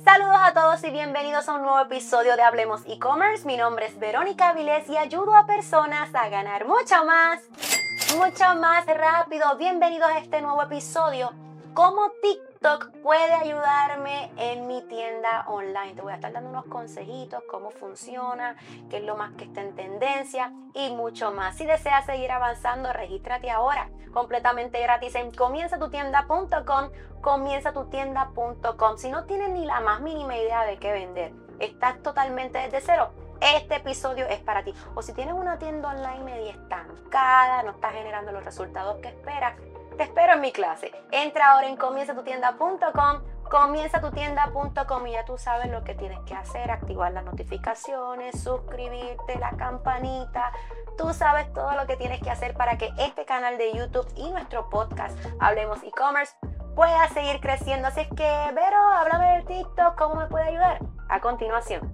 Saludos a todos y bienvenidos a un nuevo episodio de Hablemos e-commerce. Mi nombre es Verónica Vilés y ayudo a personas a ganar mucho más, mucho más rápido. Bienvenidos a este nuevo episodio. ¿Cómo TikTok puede ayudarme en mi tienda online? Te voy a estar dando unos consejitos, cómo funciona, qué es lo más que está en tendencia y mucho más. Si deseas seguir avanzando, regístrate ahora completamente gratis en comienzatutienda.com, comienzatutienda.com. Si no tienes ni la más mínima idea de qué vender, estás totalmente desde cero, este episodio es para ti. O si tienes una tienda online media estancada, no estás generando los resultados que esperas, te espero en mi clase. Entra ahora en comienzatutienda.com, comienzatutienda.com y ya tú sabes lo que tienes que hacer, activar las notificaciones, suscribirte, la campanita. Tú sabes todo lo que tienes que hacer para que este canal de YouTube y nuestro podcast Hablemos e-commerce pueda seguir creciendo. Así es que, Vero, háblame del TikTok, ¿cómo me puede ayudar? A continuación.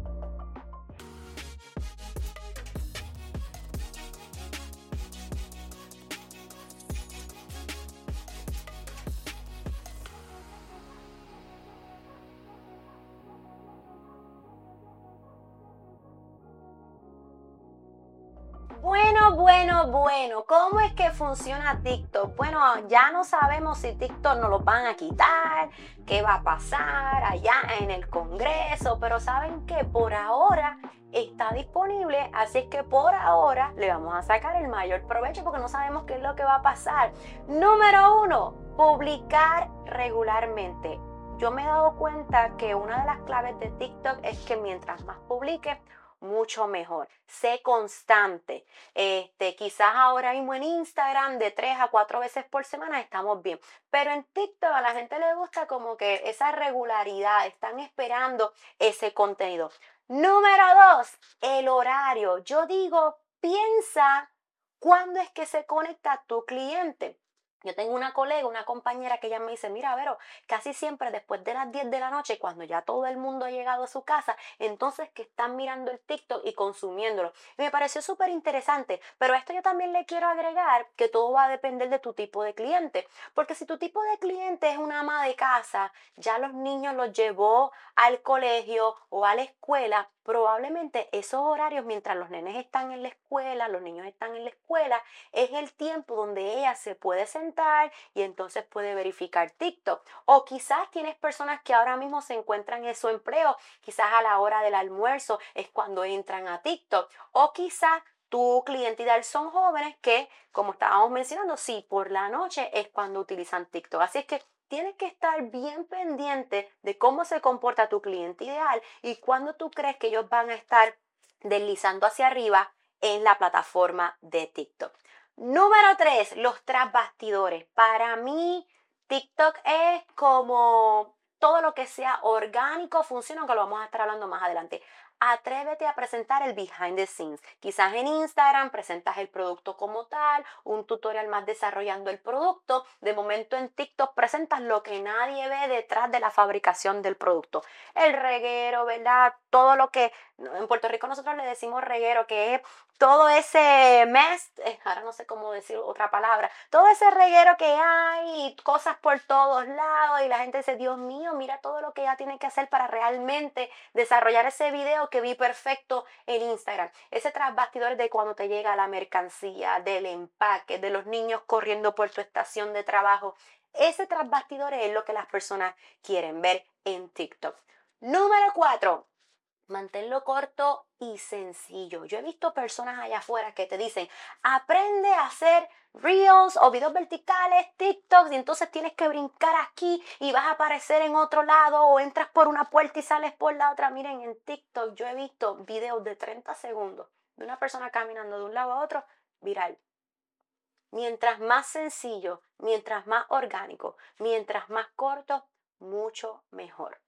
Bueno, bueno, bueno, ¿cómo es que funciona TikTok? Bueno, ya no sabemos si TikTok nos lo van a quitar, qué va a pasar allá en el Congreso, pero saben que por ahora está disponible, así que por ahora le vamos a sacar el mayor provecho porque no sabemos qué es lo que va a pasar. Número uno, publicar regularmente. Yo me he dado cuenta que una de las claves de TikTok es que mientras más publique, mucho mejor. Sé constante. Este, quizás ahora mismo en Instagram de tres a cuatro veces por semana estamos bien. Pero en TikTok a la gente le gusta como que esa regularidad, están esperando ese contenido. Número dos, el horario. Yo digo, piensa cuándo es que se conecta tu cliente. Yo tengo una colega, una compañera que ella me dice, mira, Vero, casi siempre después de las 10 de la noche, cuando ya todo el mundo ha llegado a su casa, entonces que están mirando el TikTok y consumiéndolo. Me pareció súper interesante, pero a esto yo también le quiero agregar que todo va a depender de tu tipo de cliente, porque si tu tipo de cliente es una ama de casa, ya los niños los llevó al colegio o a la escuela, probablemente esos horarios mientras los nenes están en la escuela, los niños están en la escuela, es el tiempo donde ella se puede sentar y entonces puede verificar TikTok. O quizás tienes personas que ahora mismo se encuentran en su empleo, quizás a la hora del almuerzo es cuando entran a TikTok. O quizás tu cliente ideal son jóvenes que, como estábamos mencionando, sí, por la noche es cuando utilizan TikTok. Así es que tienes que estar bien pendiente de cómo se comporta tu cliente ideal y cuándo tú crees que ellos van a estar deslizando hacia arriba en la plataforma de TikTok. Número 3, los tras bastidores. Para mí, TikTok es como todo lo que sea orgánico funciona, aunque lo vamos a estar hablando más adelante. Atrévete a presentar el behind the scenes. Quizás en Instagram presentas el producto como tal, un tutorial más desarrollando el producto. De momento en TikTok presentas lo que nadie ve detrás de la fabricación del producto. El reguero, ¿verdad? Todo lo que en Puerto Rico nosotros le decimos reguero, que es todo ese mess, eh, ahora no sé cómo decir otra palabra, todo ese reguero que hay y cosas por todos lados y la gente dice, Dios mío, mira todo lo que ella tiene que hacer para realmente desarrollar ese video que vi perfecto en Instagram. Ese tras bastidores de cuando te llega la mercancía, del empaque, de los niños corriendo por tu estación de trabajo. Ese tras bastidores es lo que las personas quieren ver en TikTok. Número 4 Manténlo corto y sencillo. Yo he visto personas allá afuera que te dicen, aprende a hacer reels o videos verticales, TikToks, y entonces tienes que brincar aquí y vas a aparecer en otro lado o entras por una puerta y sales por la otra. Miren, en TikTok yo he visto videos de 30 segundos de una persona caminando de un lado a otro, viral. Mientras más sencillo, mientras más orgánico, mientras más corto, mucho mejor.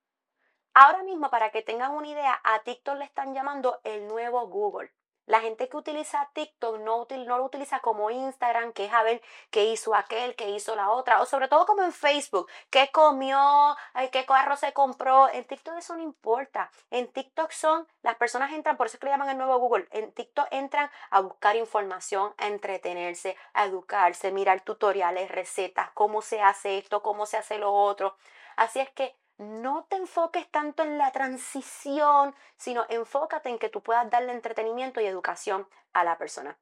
Ahora mismo, para que tengan una idea, a TikTok le están llamando el nuevo Google. La gente que utiliza TikTok no, lo utiliza como Instagram, que es a ver qué hizo aquel, qué hizo la otra, o sobre todo como en Facebook, qué comió, qué carro se compró. En TikTok eso no importa. En TikTok son, las personas entran, por eso es que le llaman el nuevo Google. En TikTok entran a buscar información, a entretenerse, a educarse, mirar tutoriales, recetas, cómo se hace esto, cómo se hace lo otro. Así es que no te enfoques tanto en la transición, sino enfócate en que tú puedas darle entretenimiento y educación a la persona.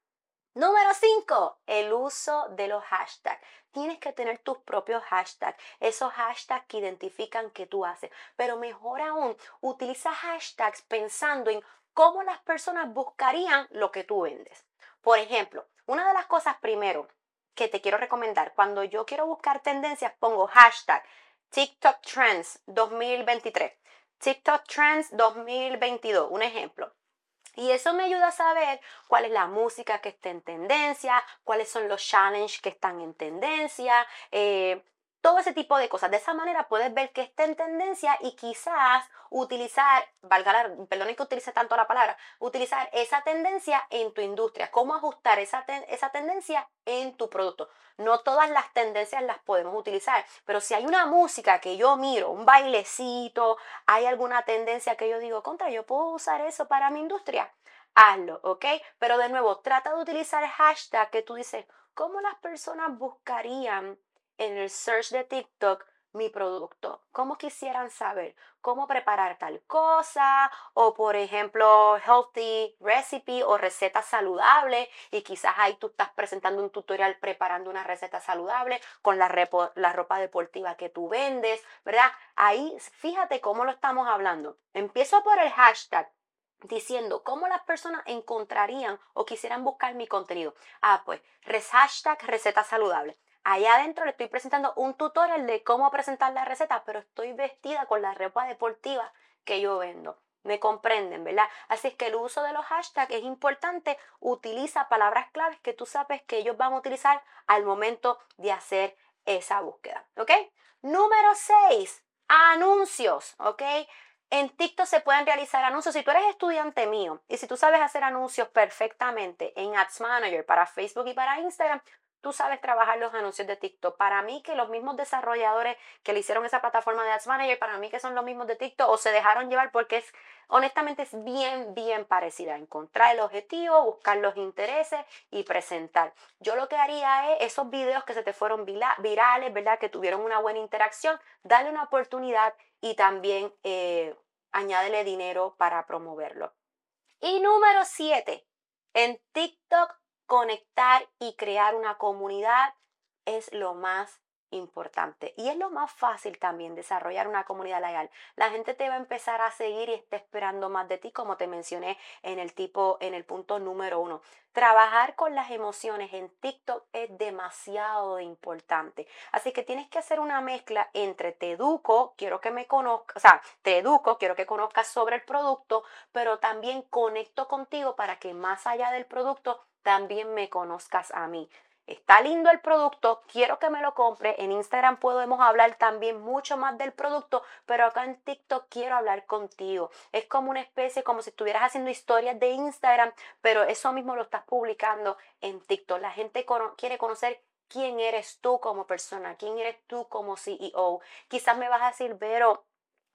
Número 5, el uso de los hashtags. Tienes que tener tus propios hashtags, esos hashtags que identifican qué tú haces. Pero mejor aún, utiliza hashtags pensando en cómo las personas buscarían lo que tú vendes. Por ejemplo, una de las cosas primero que te quiero recomendar, cuando yo quiero buscar tendencias, pongo hashtag TikTok Trends 2023, TikTok Trends 2022, un ejemplo. Y eso me ayuda a saber cuál es la música que está en tendencia, cuáles son los challenges que están en tendencia, eh, todo ese tipo de cosas. De esa manera puedes ver que está en tendencia y quizás utilizar, valga la, perdón que utilice tanto la palabra, utilizar esa tendencia en tu industria, cómo ajustar esa, esa tendencia en tu producto. No todas las tendencias las podemos utilizar, pero si hay una música que yo miro, un bailecito, hay alguna tendencia que yo digo, contra, yo puedo usar eso para mi industria, hazlo, ¿ok? Pero de nuevo, trata de utilizar hashtag que tú dices, ¿cómo las personas buscarían en el search de TikTok mi producto, cómo quisieran saber cómo preparar tal cosa o por ejemplo healthy recipe o receta saludable y quizás ahí tú estás presentando un tutorial preparando una receta saludable con la, la ropa deportiva que tú vendes, ¿verdad? Ahí fíjate cómo lo estamos hablando. Empiezo por el hashtag diciendo cómo las personas encontrarían o quisieran buscar mi contenido. Ah, pues, hashtag receta saludable. Allá adentro le estoy presentando un tutorial de cómo presentar la receta, pero estoy vestida con la ropa deportiva que yo vendo. Me comprenden, ¿verdad? Así es que el uso de los hashtags es importante. Utiliza palabras claves que tú sabes que ellos van a utilizar al momento de hacer esa búsqueda, ¿ok? Número 6, anuncios, ¿ok? En TikTok se pueden realizar anuncios. Si tú eres estudiante mío y si tú sabes hacer anuncios perfectamente en Ads Manager para Facebook y para Instagram, tú sabes trabajar los anuncios de TikTok. Para mí que los mismos desarrolladores que le hicieron esa plataforma de Ads Manager, para mí que son los mismos de TikTok o se dejaron llevar porque es honestamente es bien, bien parecida. Encontrar el objetivo, buscar los intereses y presentar. Yo lo que haría es esos videos que se te fueron virales, ¿verdad? Que tuvieron una buena interacción, darle una oportunidad y también eh, añádele dinero para promoverlo. Y número 7, en TikTok conectar y crear una comunidad es lo más importante. Y es lo más fácil también desarrollar una comunidad legal. La gente te va a empezar a seguir y está esperando más de ti, como te mencioné en el tipo, en el punto número uno. Trabajar con las emociones en TikTok es demasiado importante. Así que tienes que hacer una mezcla entre te educo, quiero que me conozcas, o sea, te educo, quiero que conozcas sobre el producto, pero también conecto contigo para que más allá del producto también me conozcas a mí. Está lindo el producto, quiero que me lo compre. En Instagram podemos hablar también mucho más del producto, pero acá en TikTok quiero hablar contigo. Es como una especie, como si estuvieras haciendo historias de Instagram, pero eso mismo lo estás publicando en TikTok. La gente quiere conocer quién eres tú como persona, quién eres tú como CEO. Quizás me vas a decir, pero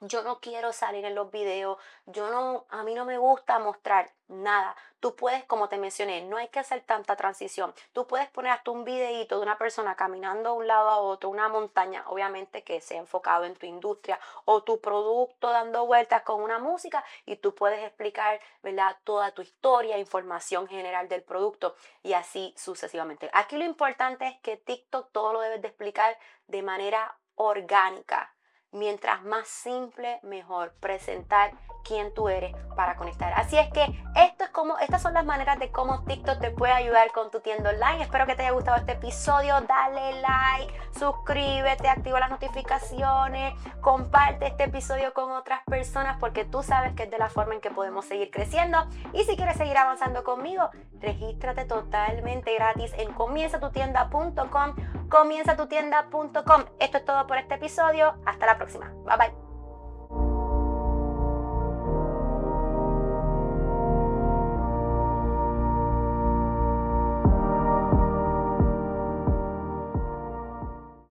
yo no quiero salir en los videos, yo no, a mí no me gusta mostrar nada. Tú puedes, como te mencioné, no hay que hacer tanta transición. Tú puedes poner hasta un videito de una persona caminando de un lado a otro, una montaña, obviamente que sea enfocado en tu industria o tu producto dando vueltas con una música y tú puedes explicar, ¿verdad? Toda tu historia, información general del producto y así sucesivamente. Aquí lo importante es que TikTok todo lo debes de explicar de manera orgánica mientras más simple, mejor presentar quién tú eres para conectar. Así es que esto es como, estas son las maneras de cómo TikTok te puede ayudar con tu tienda online. Espero que te haya gustado este episodio. Dale like, suscríbete, activa las notificaciones, comparte este episodio con otras personas porque tú sabes que es de la forma en que podemos seguir creciendo. Y si quieres seguir avanzando conmigo, regístrate totalmente gratis en comienzatutienda.com. Comienzatutienda.com. Esto es todo por este episodio. Hasta la Bye bye.